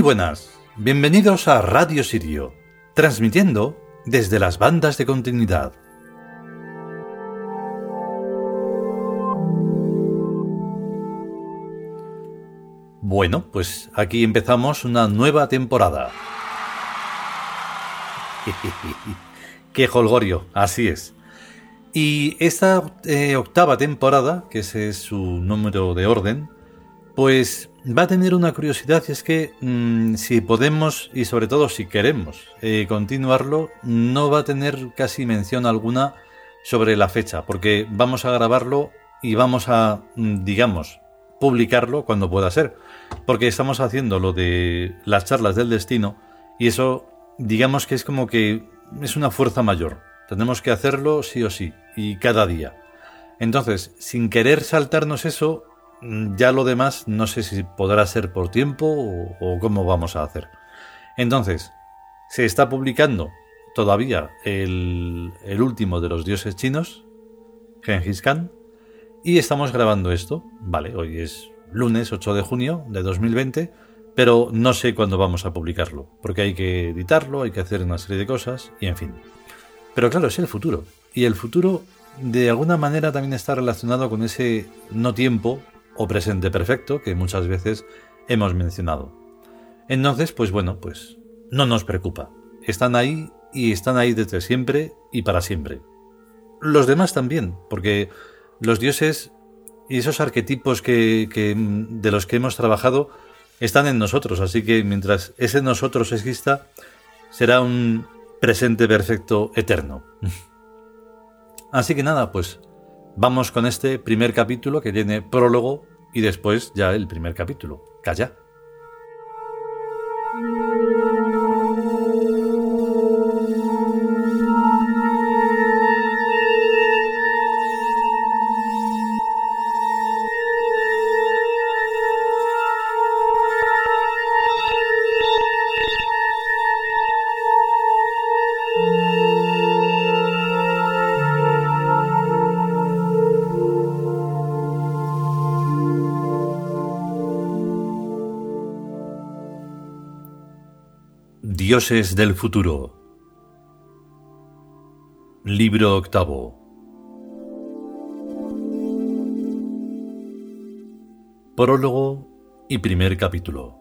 Muy buenas, bienvenidos a Radio Sirio, transmitiendo desde las bandas de continuidad. Bueno, pues aquí empezamos una nueva temporada. ¡Qué holgorio! Así es. Y esta eh, octava temporada, que ese es su número de orden, pues va a tener una curiosidad y es que mm, si podemos y sobre todo si queremos eh, continuarlo, no va a tener casi mención alguna sobre la fecha, porque vamos a grabarlo y vamos a, mm, digamos, publicarlo cuando pueda ser, porque estamos haciendo lo de las charlas del destino y eso, digamos que es como que es una fuerza mayor. Tenemos que hacerlo sí o sí, y cada día. Entonces, sin querer saltarnos eso, ya lo demás no sé si podrá ser por tiempo o, cómo vamos a hacer. Entonces, se está publicando todavía el, el último de los dioses chinos, Genghis Khan, y estamos grabando esto. Vale, hoy es lunes 8 de junio de 2020, pero no sé cuándo vamos a publicarlo, porque hay que editarlo, hay que hacer una serie de cosas, y en fin. Pero claro, es el futuro. Y el futuro de alguna manera también está relacionado con ese no tiempo o presente perfecto que muchas veces hemos mencionado. Entonces, pues bueno, pues no nos preocupa. Están ahí y están ahí desde siempre y para siempre. Los demás también, porque los dioses y esos arquetipos que, de los que hemos trabajado están en nosotros, así que mientras ese nosotros exista, será un, presente perfecto eterno. Así que nada, pues vamos con este primer capítulo que tiene prólogo y después ya el primer capítulo. Calla. Dioses del futuro. Libro octavo. Prólogo y primer capítulo.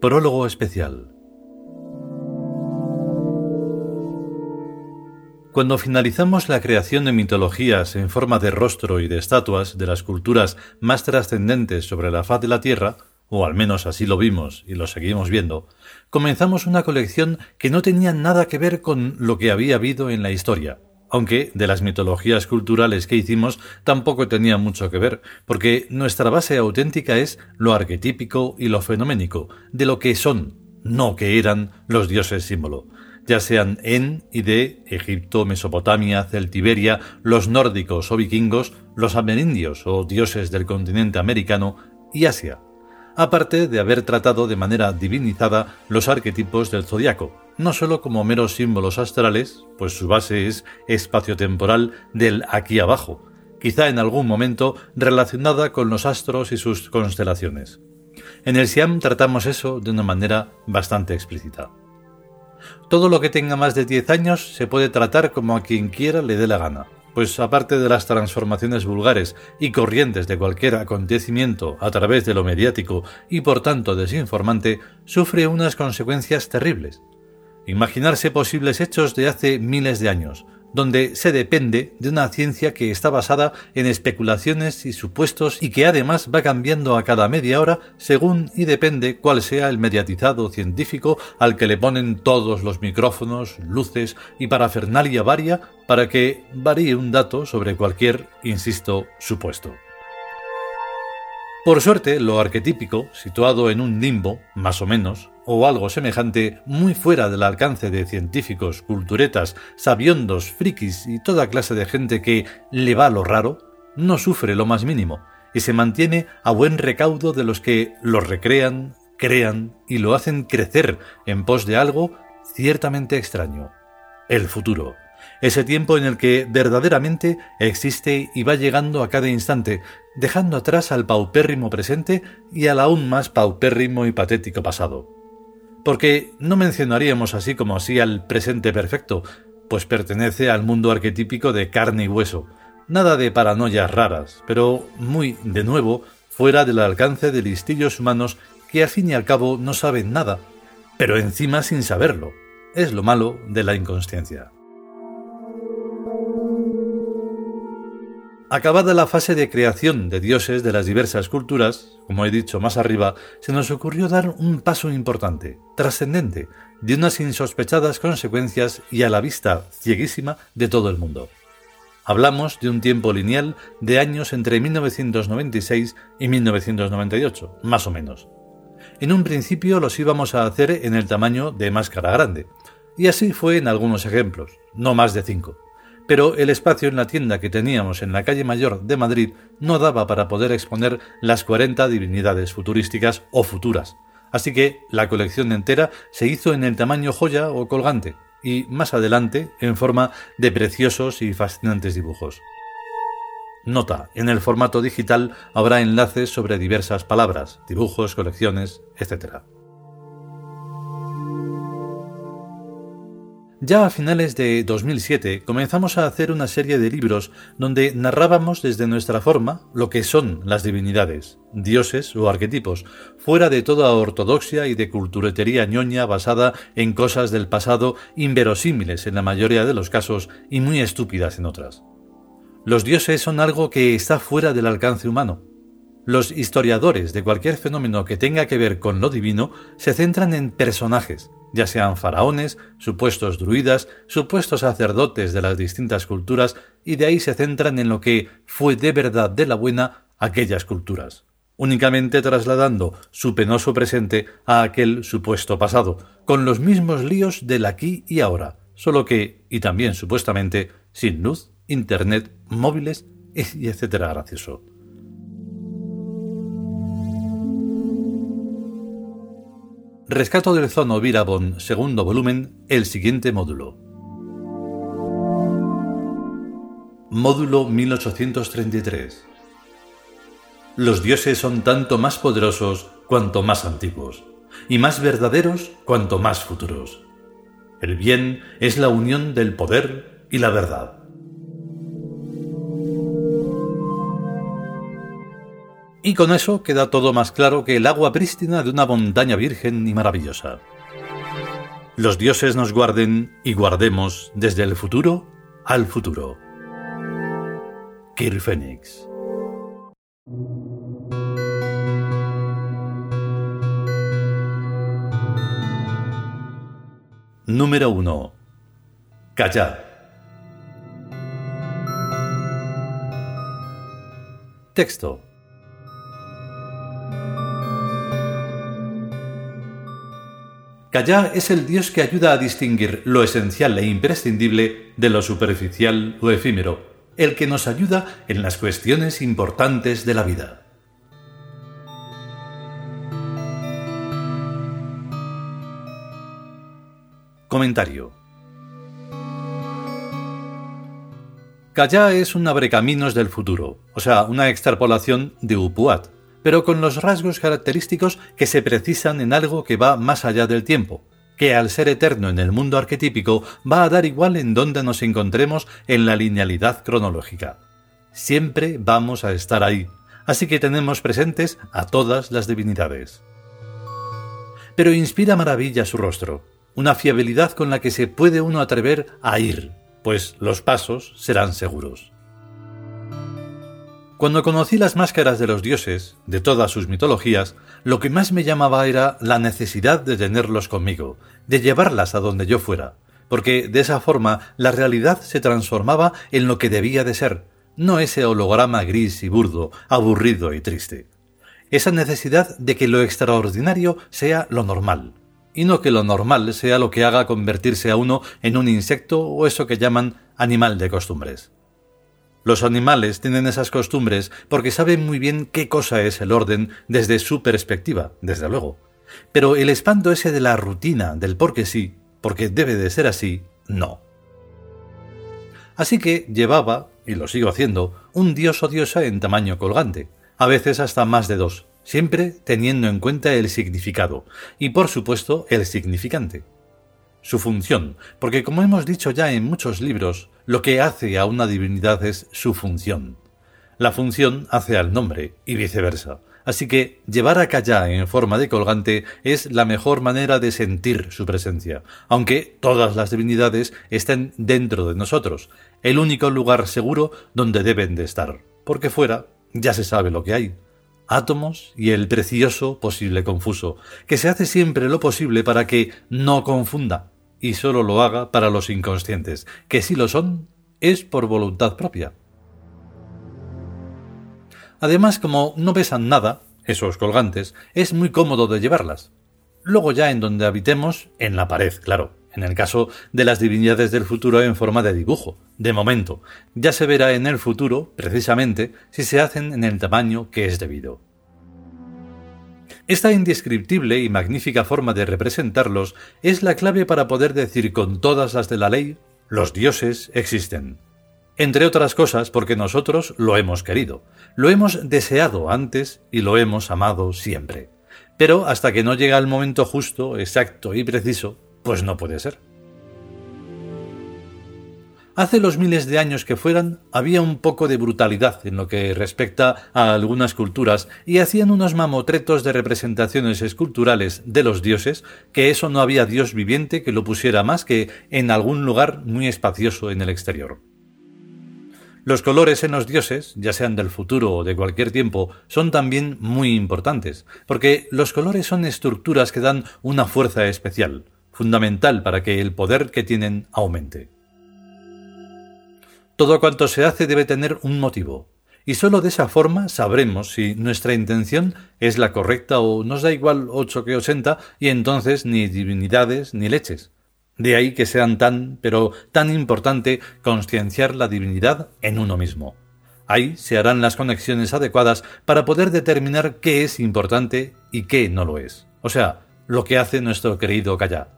Prólogo especial. Cuando finalizamos la creación de mitologías en forma de rostro y de estatuas de las culturas más trascendentes sobre la faz de la Tierra, o al menos así lo vimos y lo seguimos viendo, comenzamos una colección que no tenía nada que ver con lo que había habido en la historia, aunque de las mitologías culturales que hicimos tampoco tenía mucho que ver, porque nuestra base auténtica es lo arquetípico y lo fenoménico, de lo que son, no que eran los dioses símbolo ya sean en y de Egipto, Mesopotamia, Celtiberia, los nórdicos o vikingos, los amerindios o dioses del continente americano y Asia, aparte de haber tratado de manera divinizada los arquetipos del zodiaco, no sólo como meros símbolos astrales, pues su base es espacio-temporal del aquí abajo, quizá en algún momento relacionada con los astros y sus constelaciones. En el Siam tratamos eso de una manera bastante explícita. Todo lo que tenga más de 10 años se puede tratar como a quien quiera le dé la gana, pues aparte de las transformaciones vulgares y corrientes de cualquier acontecimiento a través de lo mediático y por tanto desinformante, sufre unas consecuencias terribles. Imaginarse posibles hechos de hace miles de años, donde se depende de una ciencia que está basada en especulaciones y supuestos y que además va cambiando a cada media hora según y depende cuál sea el mediatizado científico al que le ponen todos los micrófonos, luces y parafernalia varia para que varíe un dato sobre cualquier, insisto, supuesto. Por suerte, lo arquetípico, situado en un limbo, más o menos, o algo semejante, muy fuera del alcance de científicos, culturetas, sabiondos, frikis y toda clase de gente que le va lo raro, no sufre lo más mínimo y se mantiene a buen recaudo de los que lo recrean, crean y lo hacen crecer en pos de algo ciertamente extraño, el futuro ese tiempo en el que verdaderamente existe y va llegando a cada instante, dejando atrás al paupérrimo presente y al aún más paupérrimo y patético pasado. Porque no mencionaríamos así como así al presente perfecto, pues pertenece al mundo arquetípico de carne y hueso, nada de paranoias raras, pero muy, de nuevo, fuera del alcance de listillos humanos que al fin y al cabo no saben nada, pero encima sin saberlo. Es lo malo de la inconsciencia. Acabada la fase de creación de dioses de las diversas culturas, como he dicho más arriba, se nos ocurrió dar un paso importante, trascendente, de unas insospechadas consecuencias y a la vista cieguísima de todo el mundo. Hablamos de un tiempo lineal de años entre 1996 y 1998, más o menos. En un principio los íbamos a hacer en el tamaño de máscara grande, y así fue en algunos ejemplos, no más de cinco pero el espacio en la tienda que teníamos en la calle Mayor de Madrid no daba para poder exponer las 40 divinidades futurísticas o futuras, así que la colección entera se hizo en el tamaño joya o colgante, y más adelante en forma de preciosos y fascinantes dibujos. Nota, en el formato digital habrá enlaces sobre diversas palabras, dibujos, colecciones, etc. Ya a finales de 2007 comenzamos a hacer una serie de libros donde narrábamos desde nuestra forma lo que son las divinidades, dioses o arquetipos, fuera de toda ortodoxia y de culturetería ñoña basada en cosas del pasado inverosímiles en la mayoría de los casos y muy estúpidas en otras. Los dioses son algo que está fuera del alcance humano. Los historiadores de cualquier fenómeno que tenga que ver con lo divino se centran en personajes, ya sean faraones, supuestos druidas, supuestos sacerdotes de las distintas culturas, y de ahí se centran en lo que fue de verdad de la buena aquellas culturas, únicamente trasladando su penoso presente a aquel supuesto pasado, con los mismos líos del aquí y ahora, solo que, y también supuestamente, sin luz, internet, móviles y etcétera gracioso. Rescato del Zono Virabon, segundo volumen, el siguiente módulo. Módulo 1833. Los dioses son tanto más poderosos cuanto más antiguos, y más verdaderos cuanto más futuros. El bien es la unión del poder y la verdad. Y con eso queda todo más claro que el agua prístina de una montaña virgen y maravillosa. Los dioses nos guarden y guardemos desde el futuro al futuro. Kir Phoenix. Número 1. Callar. Texto. Kaya es el dios que ayuda a distinguir lo esencial e imprescindible de lo superficial o efímero, el que nos ayuda en las cuestiones importantes de la vida. Comentario. Kaya es un abrecaminos del futuro, o sea, una extrapolación de Upuat, pero con los rasgos característicos que se precisan en algo que va más allá del tiempo, que al ser eterno en el mundo arquetípico va a dar igual en donde nos encontremos en la linealidad cronológica. Siempre vamos a estar ahí, así que tenemos presentes a todas las divinidades. Pero inspira maravilla su rostro, una fiabilidad con la que se puede uno atrever a ir, pues los pasos serán seguros. Cuando conocí las máscaras de los dioses, de todas sus mitologías, lo que más me llamaba era la necesidad de tenerlos conmigo, de llevarlas a donde yo fuera, porque de esa forma la realidad se transformaba en lo que debía de ser, no ese holograma gris y burdo, aburrido y triste. Esa necesidad de que lo extraordinario sea lo normal, y no que lo normal sea lo que haga convertirse a uno en un insecto o eso que llaman animal de costumbres. Los animales tienen esas costumbres porque saben muy bien qué cosa es el orden desde su perspectiva, desde luego. Pero el espanto ese de la rutina, del porque sí, porque debe de ser así, no. Así que llevaba, y lo sigo haciendo, un dios o diosa en tamaño colgante, a veces hasta más de dos, siempre teniendo en cuenta el significado y por supuesto el significante. Su función, porque como hemos dicho ya en muchos libros, lo que hace a una divinidad es su función. La función hace al nombre y viceversa. Así que llevar a Kaya en forma de colgante es la mejor manera de sentir su presencia, aunque todas las divinidades estén dentro de nosotros, el único lugar seguro donde deben de estar, porque fuera ya se sabe lo que hay átomos y el precioso posible confuso, que se hace siempre lo posible para que no confunda, y solo lo haga para los inconscientes, que si lo son, es por voluntad propia. Además, como no pesan nada, esos colgantes, es muy cómodo de llevarlas. Luego ya en donde habitemos, en la pared, claro, en el caso de las divinidades del futuro en forma de dibujo. De momento, ya se verá en el futuro, precisamente, si se hacen en el tamaño que es debido. Esta indescriptible y magnífica forma de representarlos es la clave para poder decir con todas las de la ley, los dioses existen. Entre otras cosas porque nosotros lo hemos querido, lo hemos deseado antes y lo hemos amado siempre. Pero hasta que no llega el momento justo, exacto y preciso, pues no puede ser. Hace los miles de años que fueran, había un poco de brutalidad en lo que respecta a algunas culturas y hacían unos mamotretos de representaciones esculturales de los dioses que eso no había dios viviente que lo pusiera más que en algún lugar muy espacioso en el exterior. Los colores en los dioses, ya sean del futuro o de cualquier tiempo, son también muy importantes, porque los colores son estructuras que dan una fuerza especial, fundamental para que el poder que tienen aumente. Todo cuanto se hace debe tener un motivo, y sólo de esa forma sabremos si nuestra intención es la correcta o nos da igual ocho que ochenta y entonces ni divinidades ni leches. De ahí que sean tan, pero tan importante concienciar la divinidad en uno mismo. Ahí se harán las conexiones adecuadas para poder determinar qué es importante y qué no lo es. O sea, lo que hace nuestro querido Kaya.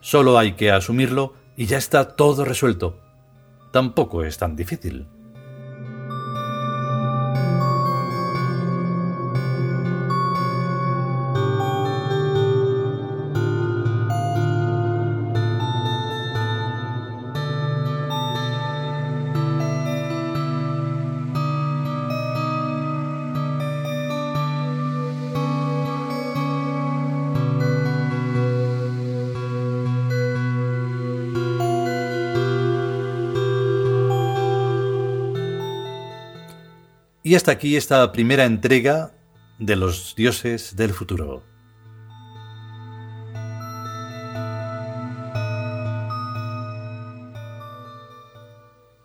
Solo hay que asumirlo y ya está todo resuelto. Tampoco es tan difícil. Y hasta aquí esta primera entrega de los dioses del futuro.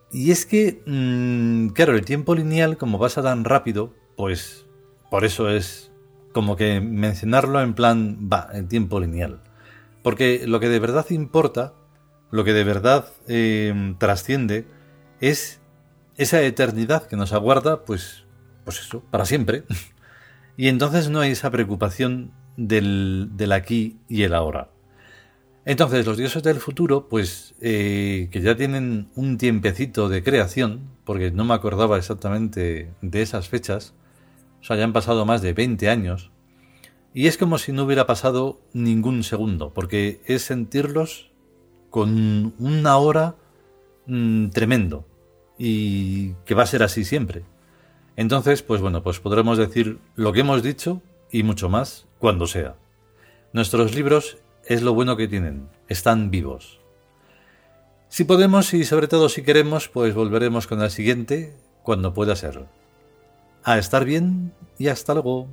Y es que, mm, claro, el tiempo lineal, como pasa tan rápido, pues por eso es como que mencionarlo en plan, va, el tiempo lineal. Porque lo que de verdad importa, lo que de verdad eh, trasciende, es esa eternidad que nos aguarda, pues, pues eso, para siempre. y entonces no hay esa preocupación del, del, aquí y el ahora. Entonces los dioses del futuro, pues eh, que ya tienen un tiempecito de creación, porque no me acordaba exactamente de esas fechas, o sea, ya han pasado más de 20 años, y es como si no hubiera pasado ningún segundo, porque es sentirlos con una hora mmm, tremendo y que va a ser así siempre. Entonces, pues bueno, pues podremos decir lo que hemos dicho y mucho más cuando sea. Nuestros libros es lo bueno que tienen, están vivos. Si podemos y sobre todo si queremos, pues volveremos con el siguiente cuando pueda ser. A estar bien y hasta luego.